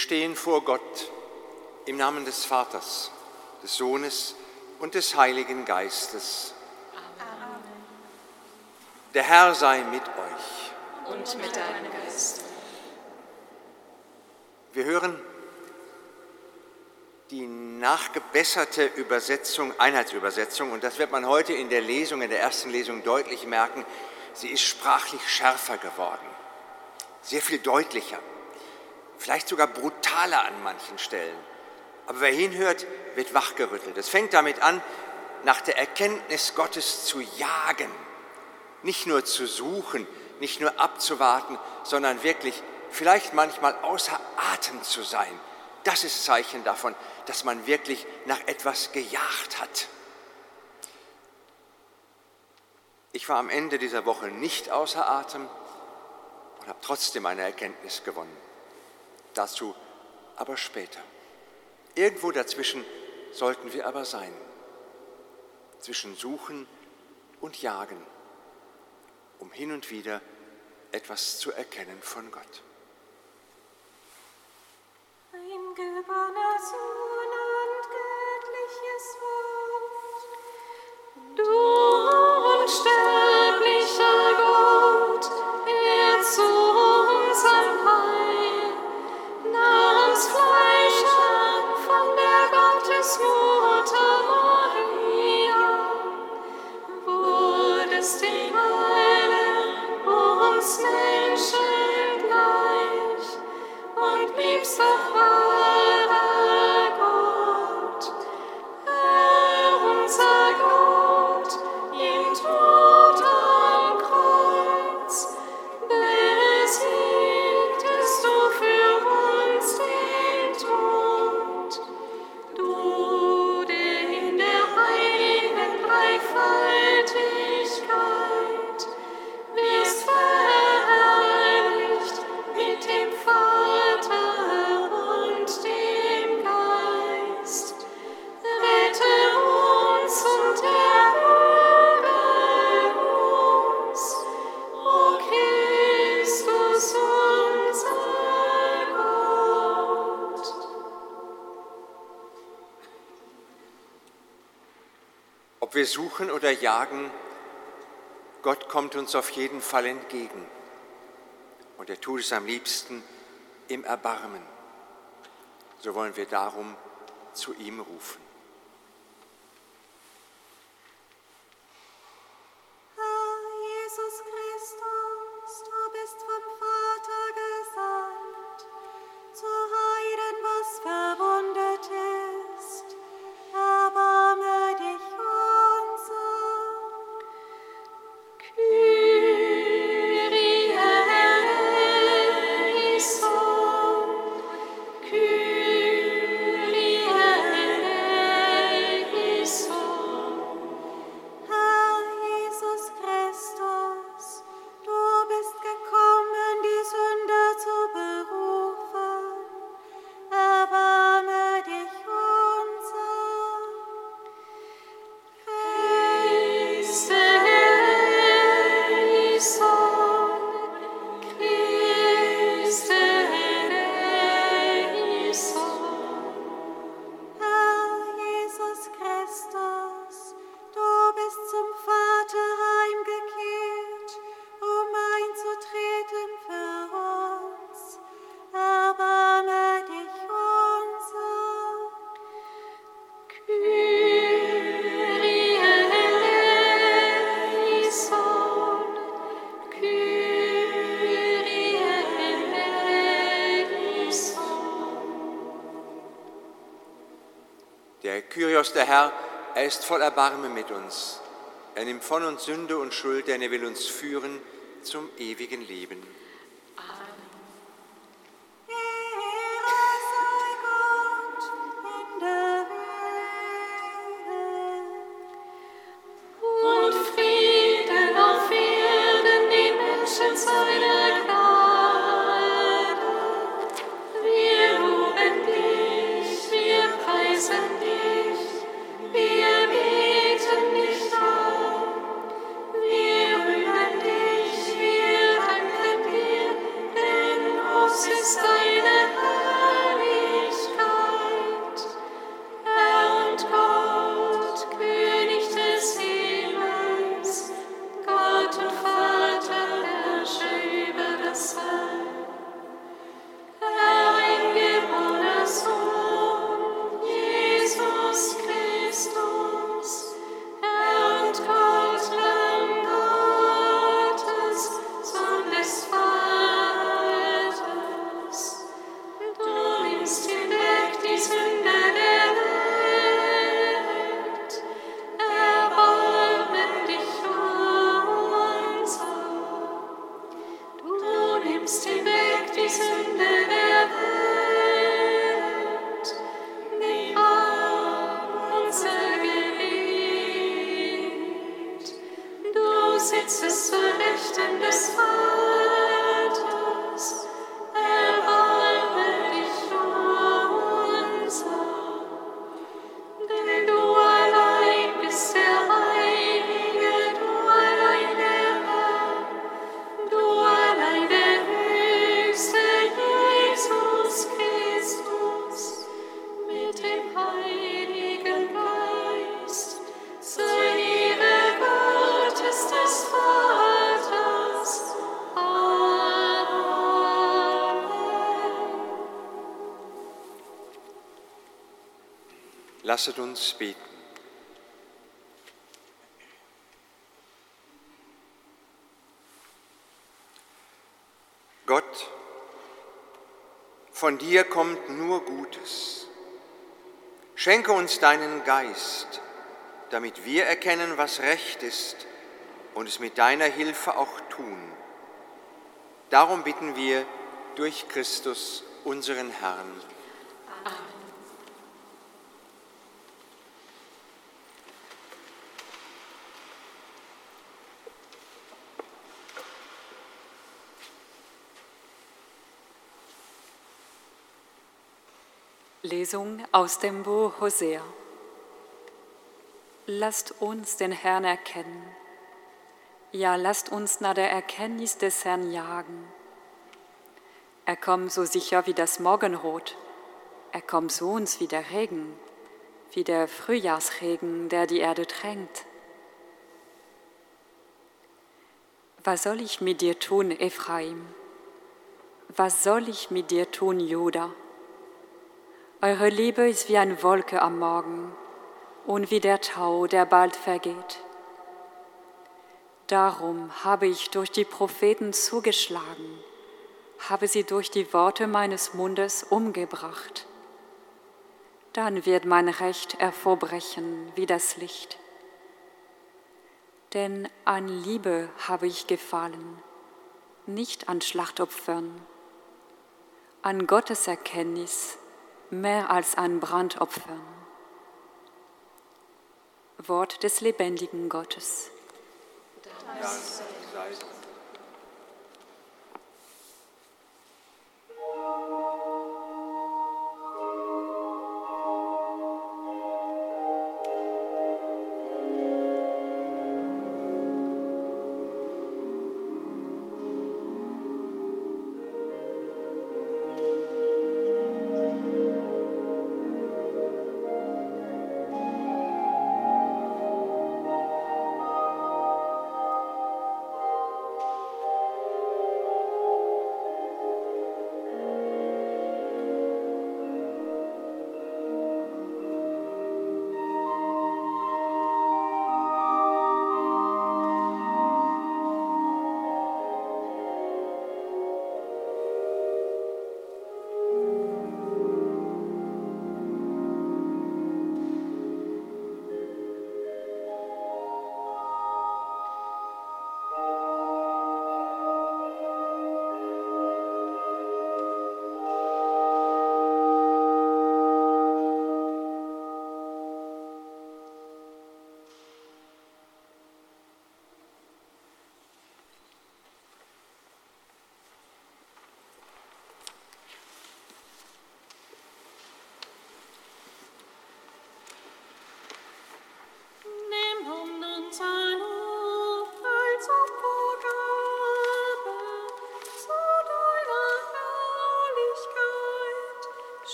Wir stehen vor Gott im Namen des Vaters, des Sohnes und des Heiligen Geistes. Amen. Der Herr sei mit euch. Und mit deinem Geist. Wir hören die nachgebesserte Übersetzung, Einheitsübersetzung, und das wird man heute in der Lesung, in der ersten Lesung deutlich merken, sie ist sprachlich schärfer geworden, sehr viel deutlicher, vielleicht sogar brutaler an manchen Stellen. Aber wer hinhört, wird wachgerüttelt. Es fängt damit an, nach der Erkenntnis Gottes zu jagen, nicht nur zu suchen, nicht nur abzuwarten, sondern wirklich vielleicht manchmal außer Atem zu sein. Das ist Zeichen davon, dass man wirklich nach etwas gejagt hat. Ich war am Ende dieser Woche nicht außer Atem und habe trotzdem eine Erkenntnis gewonnen. Dazu aber später. Irgendwo dazwischen sollten wir aber sein. Zwischen Suchen und Jagen, um hin und wieder etwas zu erkennen von Gott. Ein gebanner Sohn und göttliches Wort, du oder jagen, Gott kommt uns auf jeden Fall entgegen. Und er tut es am liebsten im Erbarmen. So wollen wir darum zu ihm rufen. Ist voll Erbarmen mit uns. Er nimmt von uns Sünde und Schuld, denn er will uns führen zum ewigen Leben. Lasset uns beten. Gott, von dir kommt nur Gutes. Schenke uns deinen Geist, damit wir erkennen, was recht ist und es mit deiner Hilfe auch tun. Darum bitten wir durch Christus, unseren Herrn. Lesung aus dem Buch Hosea. Lasst uns den Herrn erkennen. Ja, lasst uns nach der Erkenntnis des Herrn jagen. Er kommt so sicher wie das Morgenrot. Er kommt zu uns wie der Regen, wie der Frühjahrsregen, der die Erde tränkt. Was soll ich mit dir tun, Ephraim? Was soll ich mit dir tun, Judah? Eure Liebe ist wie eine Wolke am Morgen und wie der Tau, der bald vergeht. Darum habe ich durch die Propheten zugeschlagen, habe sie durch die Worte meines Mundes umgebracht. Dann wird mein Recht hervorbrechen wie das Licht. Denn an Liebe habe ich gefallen, nicht an Schlachtopfern, an Gottes Erkenntnis mehr als an Brandopfern. Wort des lebendigen Gottes. Dank sei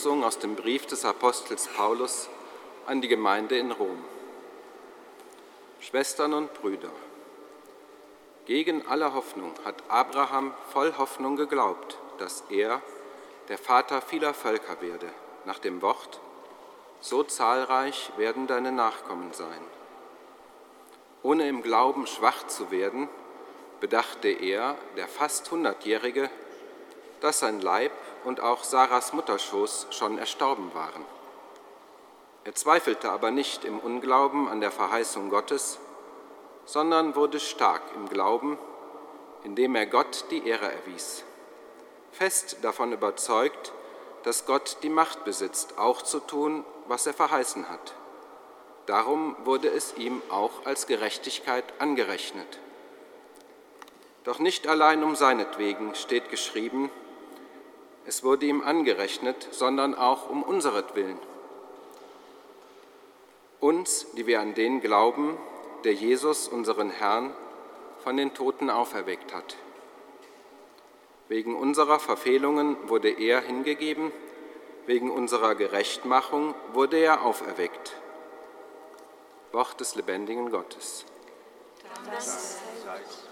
Lesung aus dem Brief des Apostels Paulus an die Gemeinde in Rom. Schwestern und Brüder, gegen alle Hoffnung hat Abraham voll Hoffnung geglaubt, dass er, der Vater vieler Völker werde, nach dem Wort, so zahlreich werden deine Nachkommen sein. Ohne im Glauben schwach zu werden, bedachte er, der fast hundertjährige, dass sein Leib und auch Sarahs Mutterschoß schon erstorben waren. Er zweifelte aber nicht im Unglauben an der Verheißung Gottes, sondern wurde stark im Glauben, indem er Gott die Ehre erwies, fest davon überzeugt, dass Gott die Macht besitzt, auch zu tun, was er verheißen hat. Darum wurde es ihm auch als Gerechtigkeit angerechnet. Doch nicht allein um seinetwegen steht geschrieben, es wurde ihm angerechnet, sondern auch um unseretwillen. Uns, die wir an den glauben, der Jesus, unseren Herrn, von den Toten auferweckt hat. Wegen unserer Verfehlungen wurde er hingegeben, wegen unserer Gerechtmachung wurde er auferweckt. Wort des lebendigen Gottes. Dank Freiheit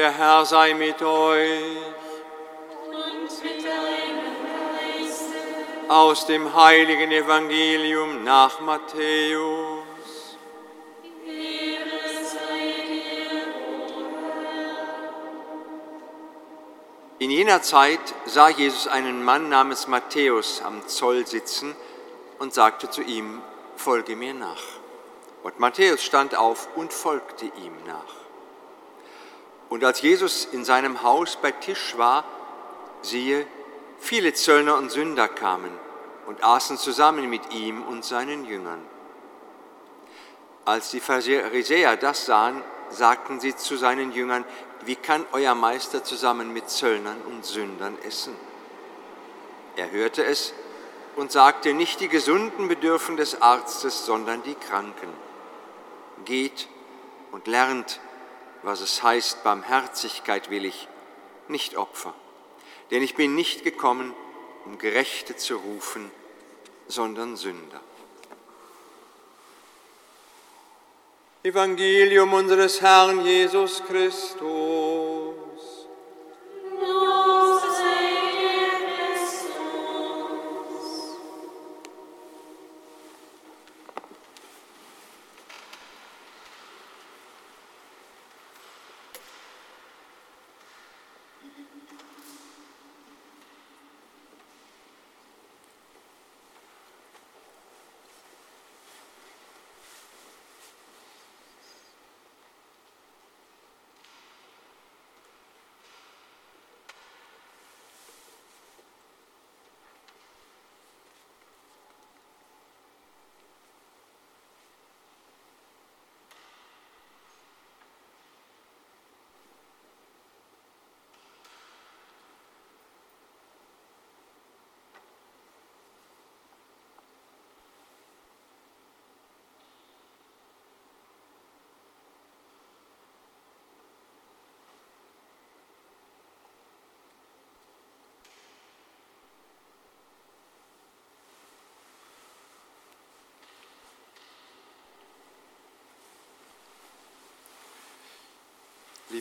Der Herr sei mit euch. Und mit deinem Geiste. Aus dem heiligen Evangelium nach Matthäus. In jener Zeit sah Jesus einen Mann namens Matthäus am Zoll sitzen und sagte zu ihm, folge mir nach. Und Matthäus stand auf und folgte ihm nach. Und als Jesus in seinem Haus bei Tisch war, siehe, viele Zöllner und Sünder kamen und aßen zusammen mit ihm und seinen Jüngern. Als die Pharisäer das sahen, sagten sie zu seinen Jüngern, wie kann euer Meister zusammen mit Zöllnern und Sündern essen? Er hörte es und sagte, nicht die Gesunden bedürfen des Arztes, sondern die Kranken. Geht und lernt, was es heißt, Barmherzigkeit will ich, nicht Opfer. Denn ich bin nicht gekommen, um Gerechte zu rufen, sondern Sünder. Evangelium unseres Herrn Jesus Christus.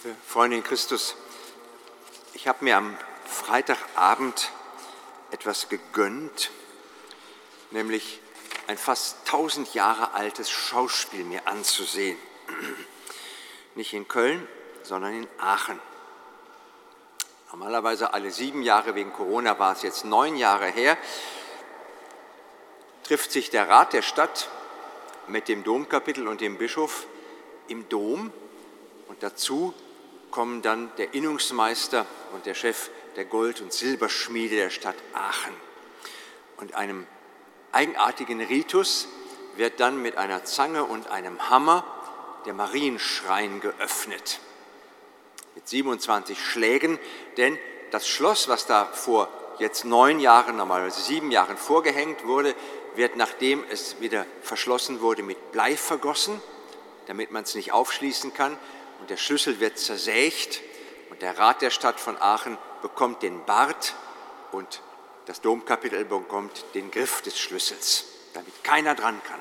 Liebe Freunde in Christus, ich habe mir am Freitagabend etwas gegönnt, nämlich ein fast tausend Jahre altes Schauspiel mir anzusehen. Nicht in Köln, sondern in Aachen. Normalerweise alle sieben Jahre, wegen Corona war es jetzt neun Jahre her, trifft sich der Rat der Stadt mit dem Domkapitel und dem Bischof im Dom und dazu kommen dann der Innungsmeister und der Chef der Gold- und Silberschmiede der Stadt Aachen. Und einem eigenartigen Ritus wird dann mit einer Zange und einem Hammer der Marienschrein geöffnet. Mit 27 Schlägen, denn das Schloss, was da vor jetzt neun Jahren, normalerweise sieben Jahren vorgehängt wurde, wird, nachdem es wieder verschlossen wurde, mit Blei vergossen, damit man es nicht aufschließen kann und der Schlüssel wird zersägt und der Rat der Stadt von Aachen bekommt den Bart und das Domkapitel bekommt den Griff des Schlüssels, damit keiner dran kann.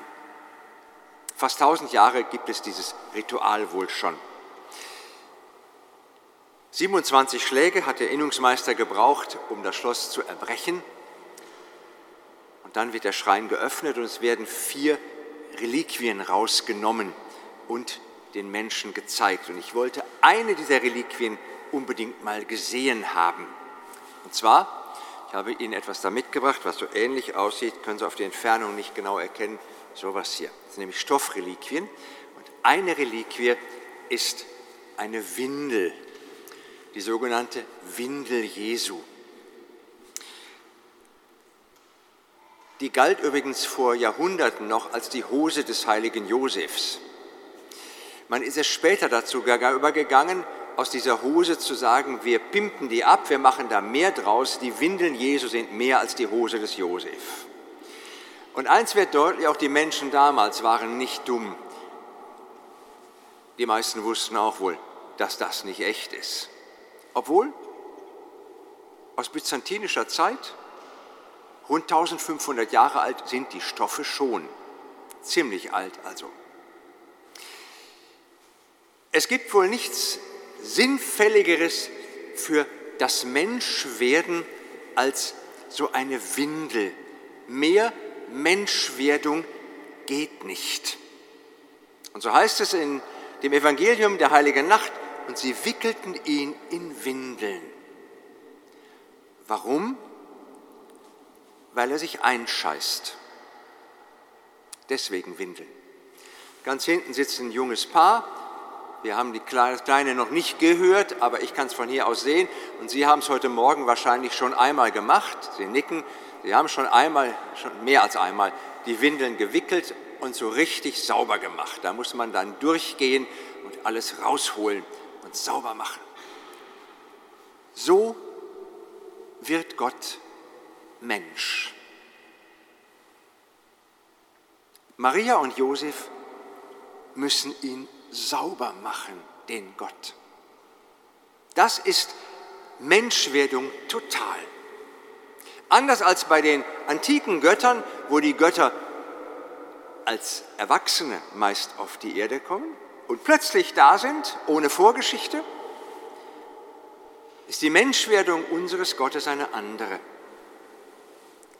Fast tausend Jahre gibt es dieses Ritual wohl schon. 27 Schläge hat der Innungsmeister gebraucht, um das Schloss zu erbrechen. Und dann wird der Schrein geöffnet und es werden vier Reliquien rausgenommen und den Menschen gezeigt. Und ich wollte eine dieser Reliquien unbedingt mal gesehen haben. Und zwar, ich habe Ihnen etwas da mitgebracht, was so ähnlich aussieht, können Sie auf die Entfernung nicht genau erkennen, sowas hier. Das sind nämlich Stoffreliquien. Und eine Reliquie ist eine Windel, die sogenannte Windel Jesu. Die galt übrigens vor Jahrhunderten noch als die Hose des heiligen Josefs. Man ist es später dazu übergegangen, aus dieser Hose zu sagen, wir pimpen die ab, wir machen da mehr draus, die Windeln Jesu sind mehr als die Hose des Josef. Und eins wird deutlich, auch die Menschen damals waren nicht dumm. Die meisten wussten auch wohl, dass das nicht echt ist. Obwohl aus byzantinischer Zeit, rund 1500 Jahre alt, sind die Stoffe schon. Ziemlich alt also. Es gibt wohl nichts Sinnfälligeres für das Menschwerden als so eine Windel. Mehr Menschwerdung geht nicht. Und so heißt es in dem Evangelium der heiligen Nacht, und sie wickelten ihn in Windeln. Warum? Weil er sich einscheißt. Deswegen Windeln. Ganz hinten sitzt ein junges Paar. Wir haben die Kleine noch nicht gehört, aber ich kann es von hier aus sehen. Und Sie haben es heute Morgen wahrscheinlich schon einmal gemacht. Sie nicken. Sie haben schon einmal, schon mehr als einmal, die Windeln gewickelt und so richtig sauber gemacht. Da muss man dann durchgehen und alles rausholen und sauber machen. So wird Gott Mensch. Maria und Josef müssen ihn sauber machen, den Gott. Das ist Menschwerdung total. Anders als bei den antiken Göttern, wo die Götter als Erwachsene meist auf die Erde kommen und plötzlich da sind, ohne Vorgeschichte, ist die Menschwerdung unseres Gottes eine andere.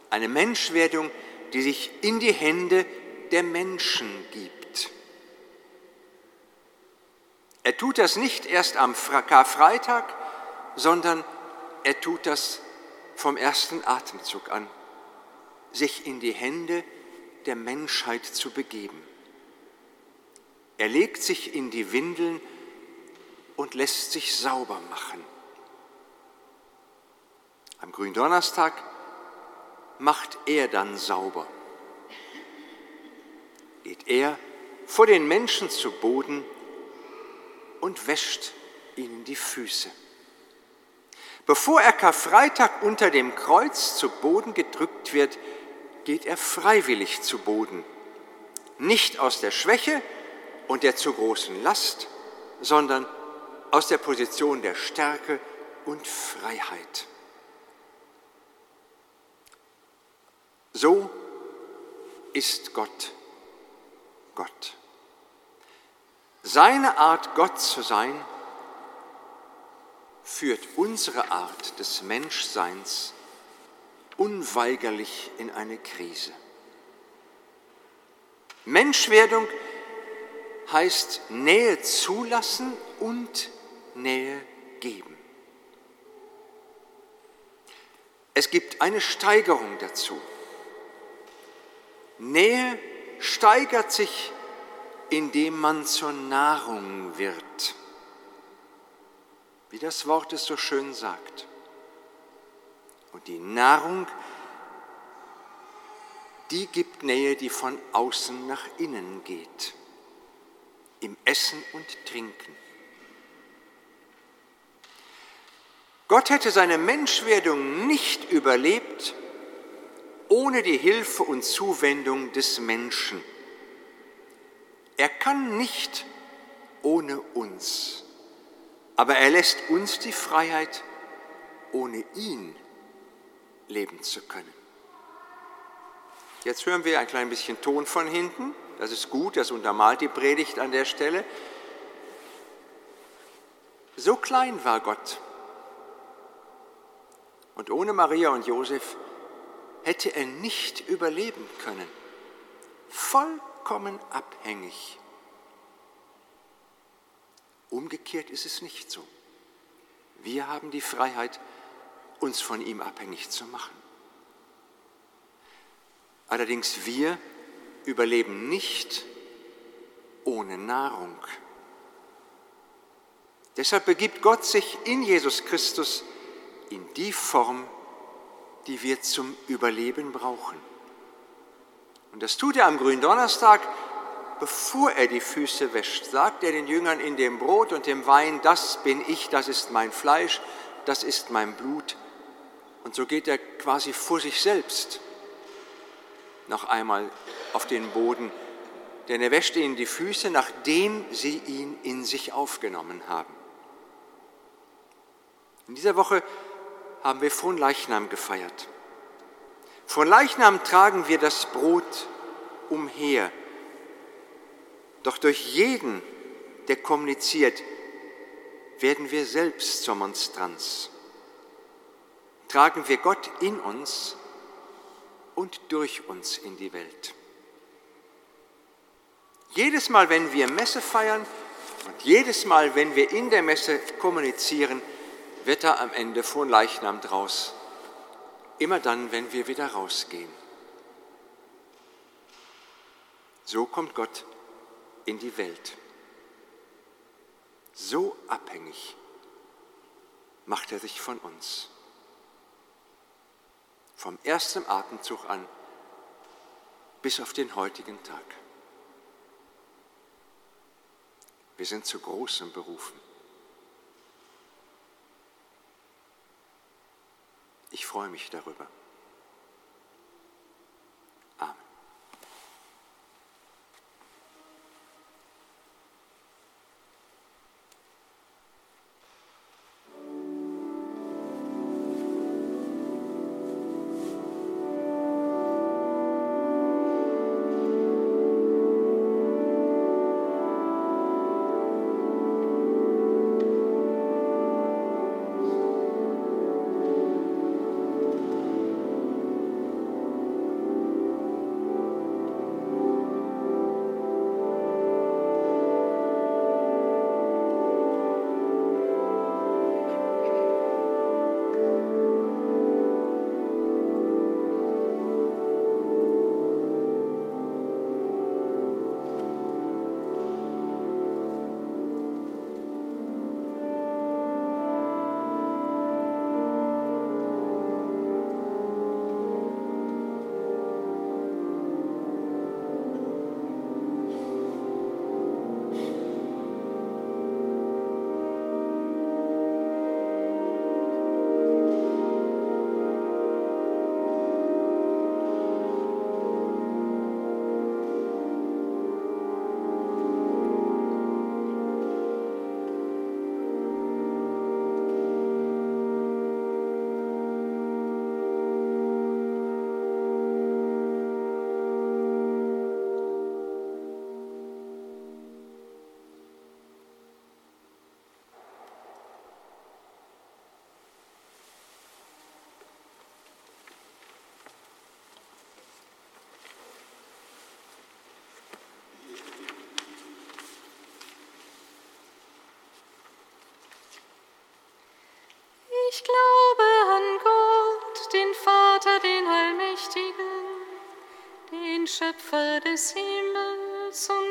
Eine Menschwerdung, die sich in die Hände der Menschen gibt. Er tut das nicht erst am Karfreitag, sondern er tut das vom ersten Atemzug an, sich in die Hände der Menschheit zu begeben. Er legt sich in die Windeln und lässt sich sauber machen. Am Gründonnerstag macht er dann sauber. Geht er vor den Menschen zu Boden und wäscht ihnen die Füße. Bevor er Karfreitag unter dem Kreuz zu Boden gedrückt wird, geht er freiwillig zu Boden. Nicht aus der Schwäche, und der zu großen Last, sondern aus der Position der Stärke und Freiheit. So ist Gott Gott. Seine Art, Gott zu sein, führt unsere Art des Menschseins unweigerlich in eine Krise. Menschwerdung heißt Nähe zulassen und Nähe geben. Es gibt eine Steigerung dazu. Nähe steigert sich, indem man zur Nahrung wird, wie das Wort es so schön sagt. Und die Nahrung, die gibt Nähe, die von außen nach innen geht im Essen und Trinken. Gott hätte seine Menschwerdung nicht überlebt ohne die Hilfe und Zuwendung des Menschen. Er kann nicht ohne uns, aber er lässt uns die Freiheit, ohne ihn leben zu können. Jetzt hören wir ein klein bisschen Ton von hinten. Das ist gut, das untermalt die Predigt an der Stelle. So klein war Gott. Und ohne Maria und Josef hätte er nicht überleben können. Vollkommen abhängig. Umgekehrt ist es nicht so. Wir haben die Freiheit, uns von ihm abhängig zu machen. Allerdings wir überleben nicht ohne Nahrung. Deshalb begibt Gott sich in Jesus Christus in die Form, die wir zum Überleben brauchen. Und das tut er am Gründonnerstag, bevor er die Füße wäscht, sagt er den Jüngern in dem Brot und dem Wein, das bin ich, das ist mein Fleisch, das ist mein Blut. Und so geht er quasi vor sich selbst noch einmal auf den Boden, denn er wäschte ihnen die Füße, nachdem sie ihn in sich aufgenommen haben. In dieser Woche haben wir von Leichnam gefeiert. Von Leichnam tragen wir das Brot umher. Doch durch jeden, der kommuniziert, werden wir selbst zur Monstranz. Tragen wir Gott in uns und durch uns in die Welt. Jedes Mal, wenn wir Messe feiern und jedes Mal, wenn wir in der Messe kommunizieren, wird da am Ende von Leichnam draus. Immer dann, wenn wir wieder rausgehen. So kommt Gott in die Welt. So abhängig macht er sich von uns. Vom ersten Atemzug an bis auf den heutigen Tag. Wir sind zu großem berufen. Ich freue mich darüber. Ich glaube an Gott, den Vater, den Allmächtigen, den Schöpfer des Himmels und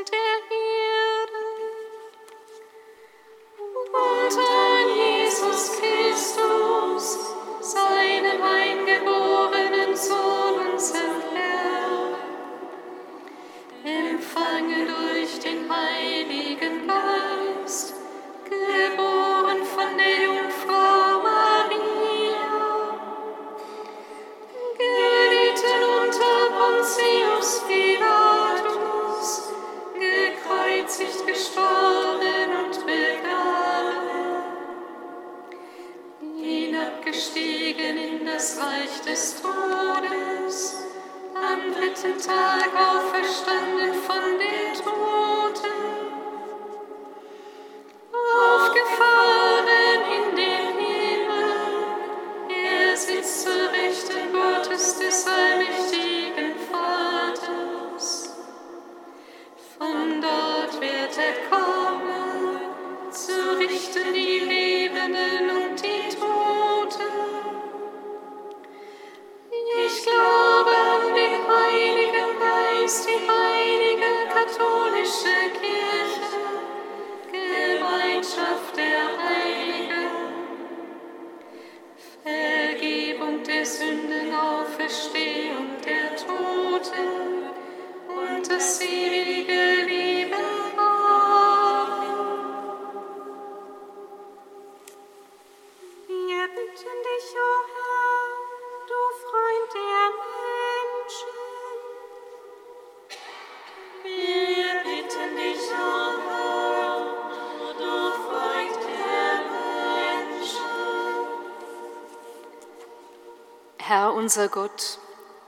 unser Gott,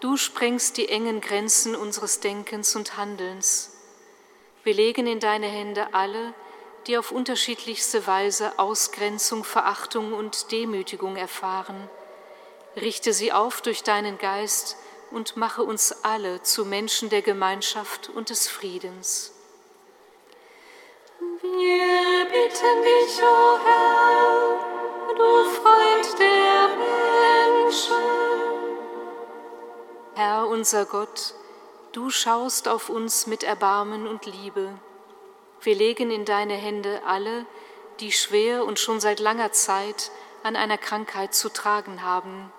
du sprengst die engen Grenzen unseres Denkens und Handelns. Wir legen in deine Hände alle, die auf unterschiedlichste Weise Ausgrenzung, Verachtung und Demütigung erfahren. Richte sie auf durch deinen Geist und mache uns alle zu Menschen der Gemeinschaft und des Friedens. Wir bitten dich, o oh Herr, unser Gott, du schaust auf uns mit Erbarmen und Liebe. Wir legen in deine Hände alle, die schwer und schon seit langer Zeit an einer Krankheit zu tragen haben.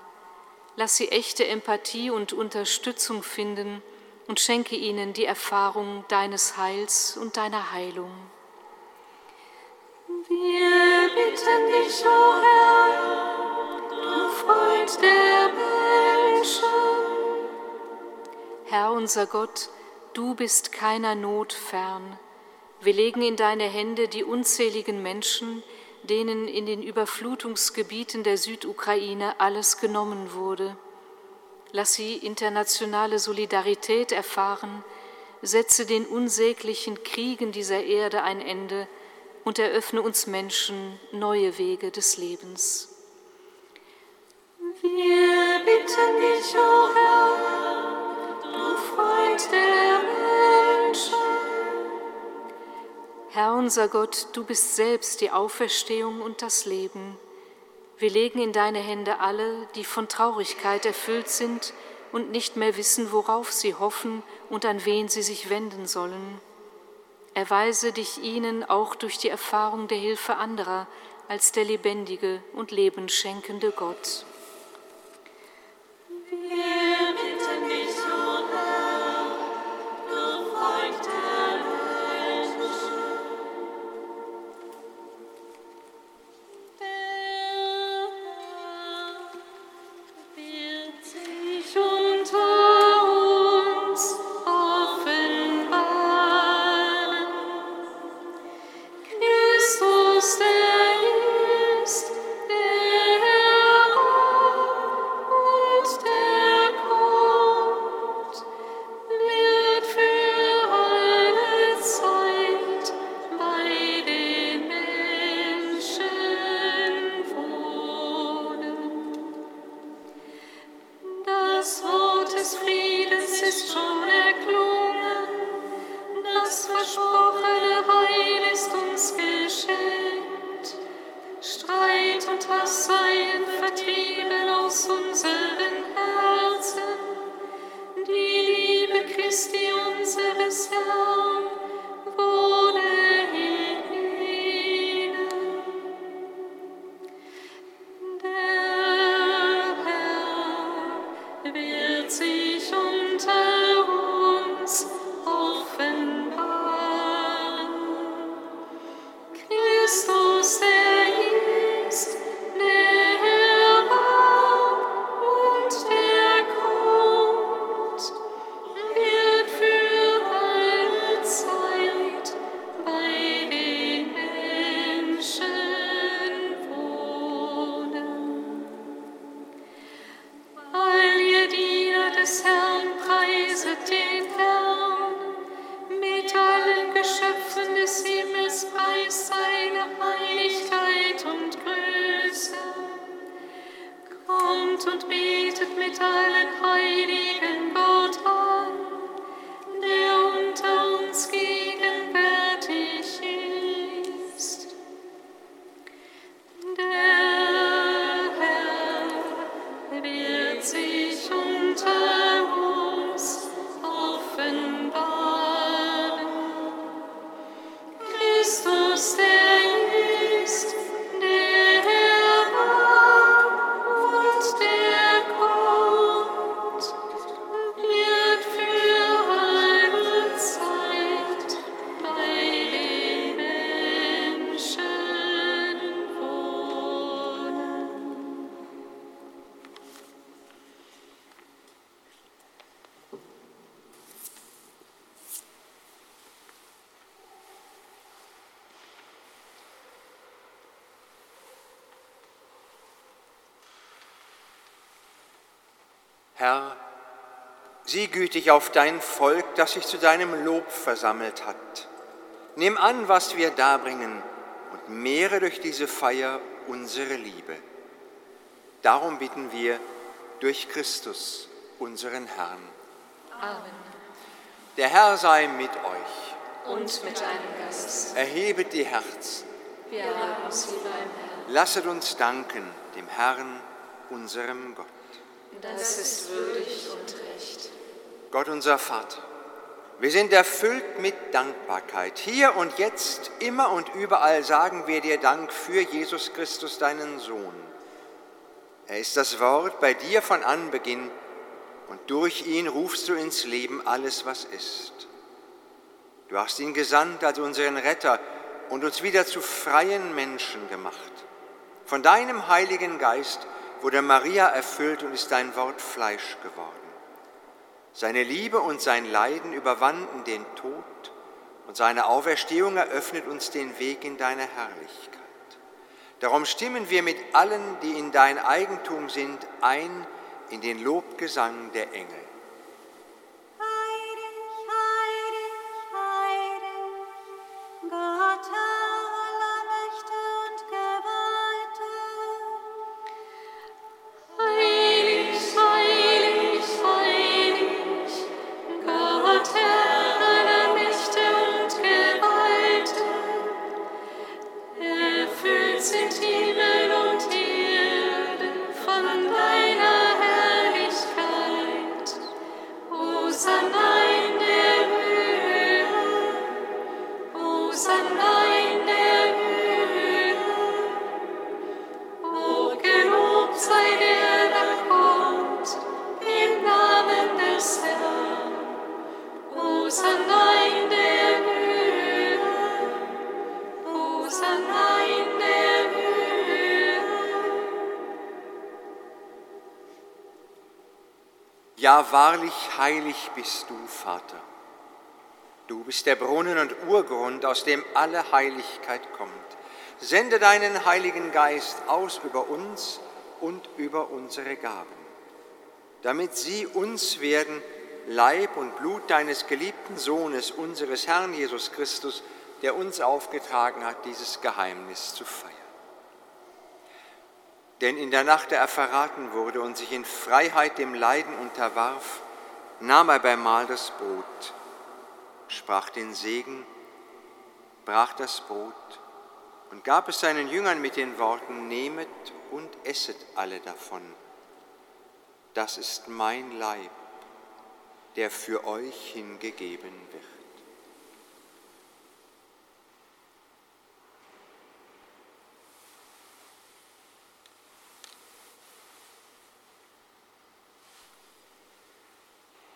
Lass sie echte Empathie und Unterstützung finden und schenke ihnen die Erfahrung deines Heils und deiner Heilung. Wir bitten dich, o oh Herr, du Freund der Menschen. Herr unser Gott, du bist keiner Not fern. Wir legen in deine Hände die unzähligen Menschen, denen in den Überflutungsgebieten der Südukraine alles genommen wurde. Lass sie internationale Solidarität erfahren, setze den unsäglichen Kriegen dieser Erde ein Ende und eröffne uns Menschen neue Wege des Lebens. Wir bitten dich, o oh Herr, Freund der Menschen. Herr unser Gott, du bist selbst die Auferstehung und das Leben. Wir legen in deine Hände alle, die von Traurigkeit erfüllt sind und nicht mehr wissen, worauf sie hoffen und an wen sie sich wenden sollen. Erweise dich ihnen auch durch die Erfahrung der Hilfe anderer als der lebendige und lebenschenkende Gott. Wir sieh gütig auf dein Volk, das sich zu deinem Lob versammelt hat. Nimm an, was wir darbringen und mehre durch diese Feier unsere Liebe. Darum bitten wir durch Christus, unseren Herrn. Amen. Der Herr sei mit euch. Und mit deinem Geist. Erhebet die Herzen. Wir haben uns lieber im Herrn. Lasset uns danken dem Herrn, unserem Gott. Das ist würdig und recht. Gott unser Vater, wir sind erfüllt mit Dankbarkeit. Hier und jetzt, immer und überall sagen wir dir Dank für Jesus Christus, deinen Sohn. Er ist das Wort bei dir von Anbeginn und durch ihn rufst du ins Leben alles, was ist. Du hast ihn gesandt als unseren Retter und uns wieder zu freien Menschen gemacht. Von deinem Heiligen Geist wurde Maria erfüllt und ist dein Wort Fleisch geworden. Seine Liebe und sein Leiden überwanden den Tod und seine Auferstehung eröffnet uns den Weg in deine Herrlichkeit. Darum stimmen wir mit allen, die in dein Eigentum sind, ein in den Lobgesang der Engel. Wahrlich heilig bist du, Vater. Du bist der Brunnen und Urgrund, aus dem alle Heiligkeit kommt. Sende deinen Heiligen Geist aus über uns und über unsere Gaben, damit sie uns werden, Leib und Blut deines geliebten Sohnes, unseres Herrn Jesus Christus, der uns aufgetragen hat, dieses Geheimnis zu feiern. Denn in der Nacht, da er verraten wurde und sich in Freiheit dem Leiden unterwarf, nahm er beim Mahl das Brot, sprach den Segen, brach das Brot und gab es seinen Jüngern mit den Worten, nehmet und esset alle davon. Das ist mein Leib, der für euch hingegeben wird.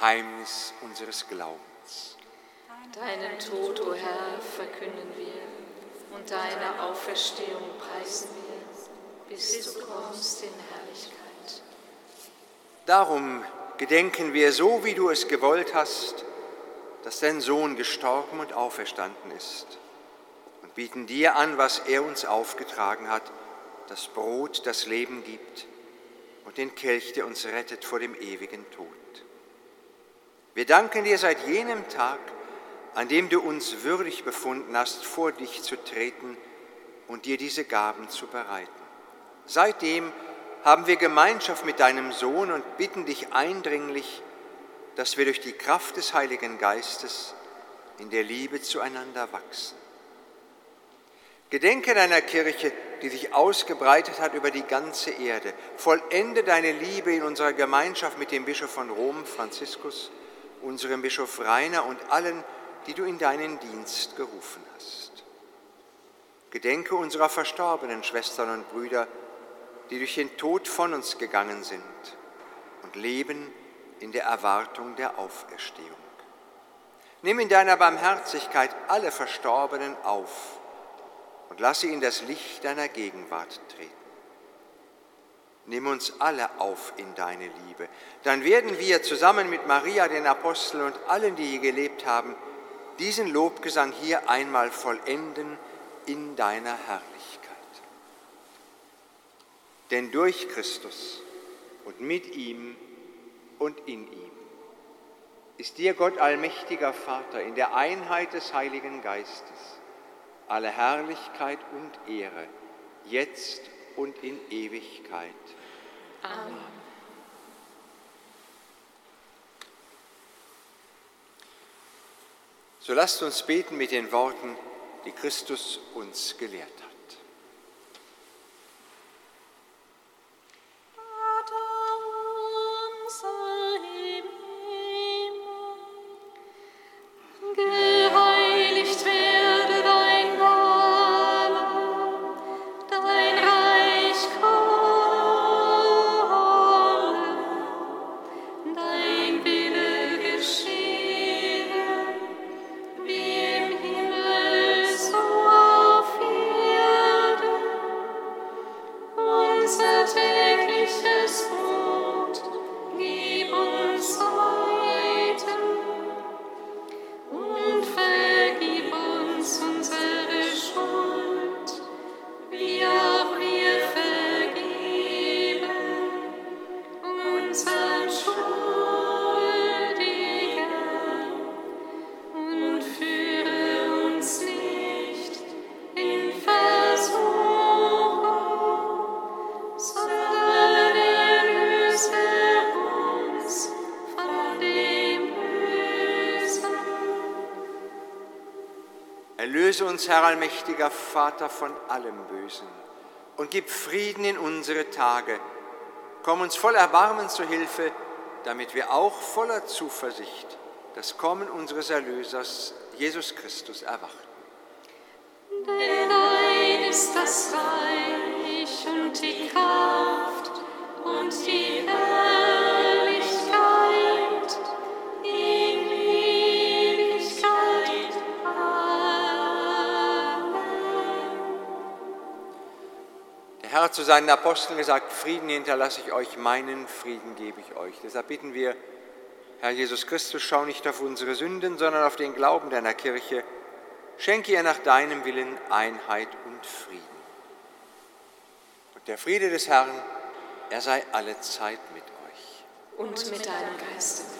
Geheimnis unseres Glaubens. Deinen Tod, o oh Herr, verkünden wir und deine Auferstehung preisen wir, bis du kommst in Herrlichkeit. Darum gedenken wir so, wie du es gewollt hast, dass dein Sohn gestorben und auferstanden ist und bieten dir an, was er uns aufgetragen hat, das Brot, das Leben gibt und den Kelch, der uns rettet vor dem ewigen Tod. Wir danken dir seit jenem Tag, an dem du uns würdig befunden hast, vor dich zu treten und dir diese Gaben zu bereiten. Seitdem haben wir Gemeinschaft mit deinem Sohn und bitten dich eindringlich, dass wir durch die Kraft des Heiligen Geistes in der Liebe zueinander wachsen. Gedenke deiner Kirche, die sich ausgebreitet hat über die ganze Erde. Vollende deine Liebe in unserer Gemeinschaft mit dem Bischof von Rom, Franziskus, unserem Bischof Rainer und allen, die du in deinen Dienst gerufen hast. Gedenke unserer verstorbenen Schwestern und Brüder, die durch den Tod von uns gegangen sind und leben in der Erwartung der Auferstehung. Nimm in deiner Barmherzigkeit alle Verstorbenen auf und lass sie in das Licht deiner Gegenwart treten. Nimm uns alle auf in deine Liebe. Dann werden wir zusammen mit Maria, den Aposteln und allen, die hier gelebt haben, diesen Lobgesang hier einmal vollenden in deiner Herrlichkeit. Denn durch Christus und mit ihm und in ihm ist dir Gott allmächtiger Vater in der Einheit des Heiligen Geistes alle Herrlichkeit und Ehre, jetzt und in Ewigkeit. Amen. So lasst uns beten mit den Worten, die Christus uns gelehrt hat. Erlöse uns, Herr allmächtiger Vater, von allem Bösen und gib Frieden in unsere Tage. Komm uns voll Erbarmen zu Hilfe, damit wir auch voller Zuversicht das Kommen unseres Erlösers, Jesus Christus, erwarten. Denn dein ist das Reich und die Kraft und die Herrlichkeit Herr zu seinen Aposteln gesagt, Frieden hinterlasse ich euch, meinen Frieden gebe ich euch. Deshalb bitten wir, Herr Jesus Christus, schau nicht auf unsere Sünden, sondern auf den Glauben deiner Kirche. Schenke ihr nach deinem Willen Einheit und Frieden. Und der Friede des Herrn, er sei alle Zeit mit euch. Und mit deinem Geiste.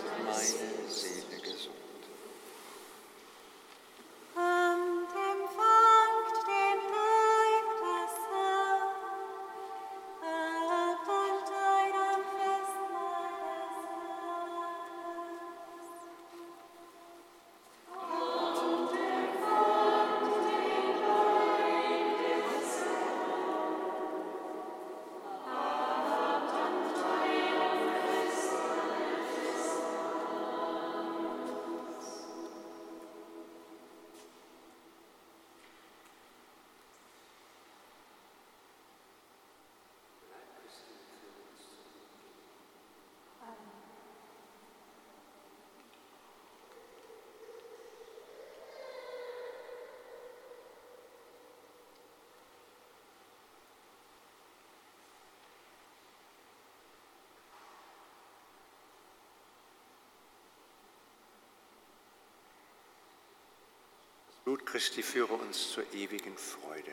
Blut Christi führe uns zur ewigen Freude.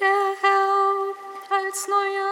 Der Herr als neuer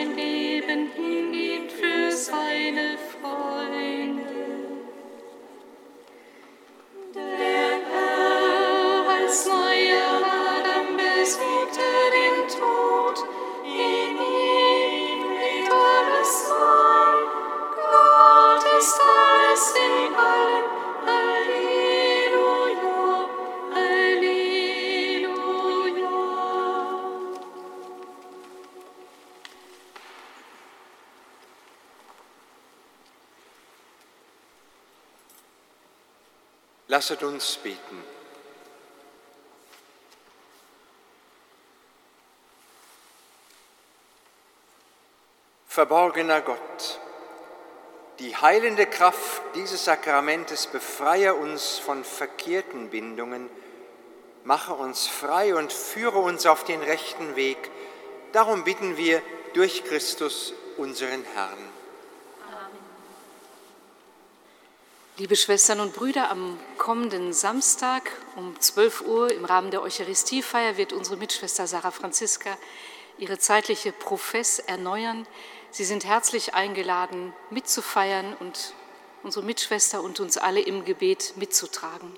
sein Leben hingibt für seine Freunde. Lasset uns beten. Verborgener Gott, die heilende Kraft dieses Sakramentes befreie uns von verkehrten Bindungen, mache uns frei und führe uns auf den rechten Weg. Darum bitten wir durch Christus, unseren Herrn. Liebe Schwestern und Brüder, am kommenden Samstag um 12 Uhr im Rahmen der Eucharistiefeier wird unsere Mitschwester Sarah Franziska ihre zeitliche Profess erneuern. Sie sind herzlich eingeladen, mitzufeiern und unsere Mitschwester und uns alle im Gebet mitzutragen.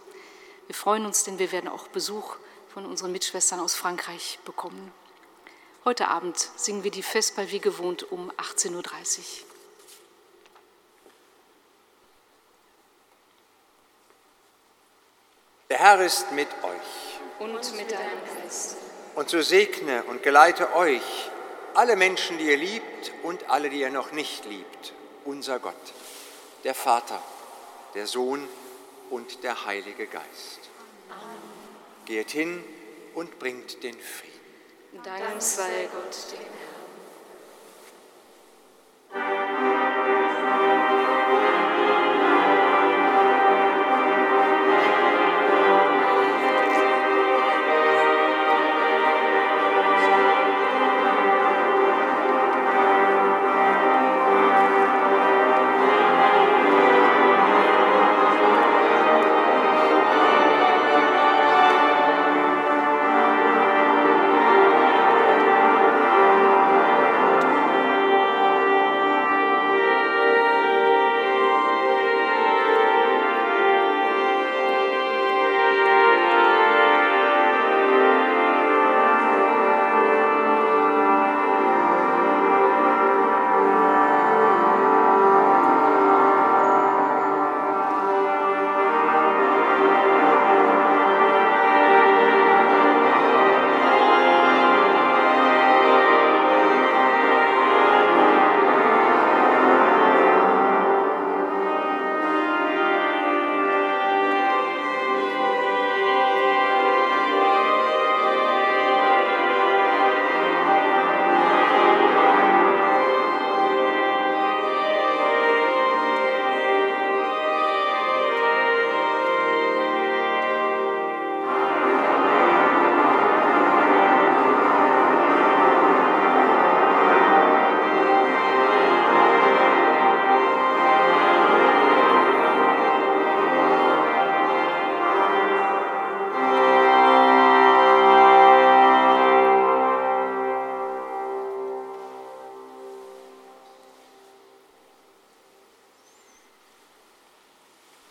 Wir freuen uns, denn wir werden auch Besuch von unseren Mitschwestern aus Frankreich bekommen. Heute Abend singen wir die Vesper wie gewohnt um 18.30 Uhr. Der Herr ist mit euch. Und mit deinem Geist. Und so segne und geleite euch alle Menschen, die ihr liebt und alle, die ihr noch nicht liebt, unser Gott, der Vater, der Sohn und der Heilige Geist. Geht hin und bringt den Frieden. Dank sei Gott, dem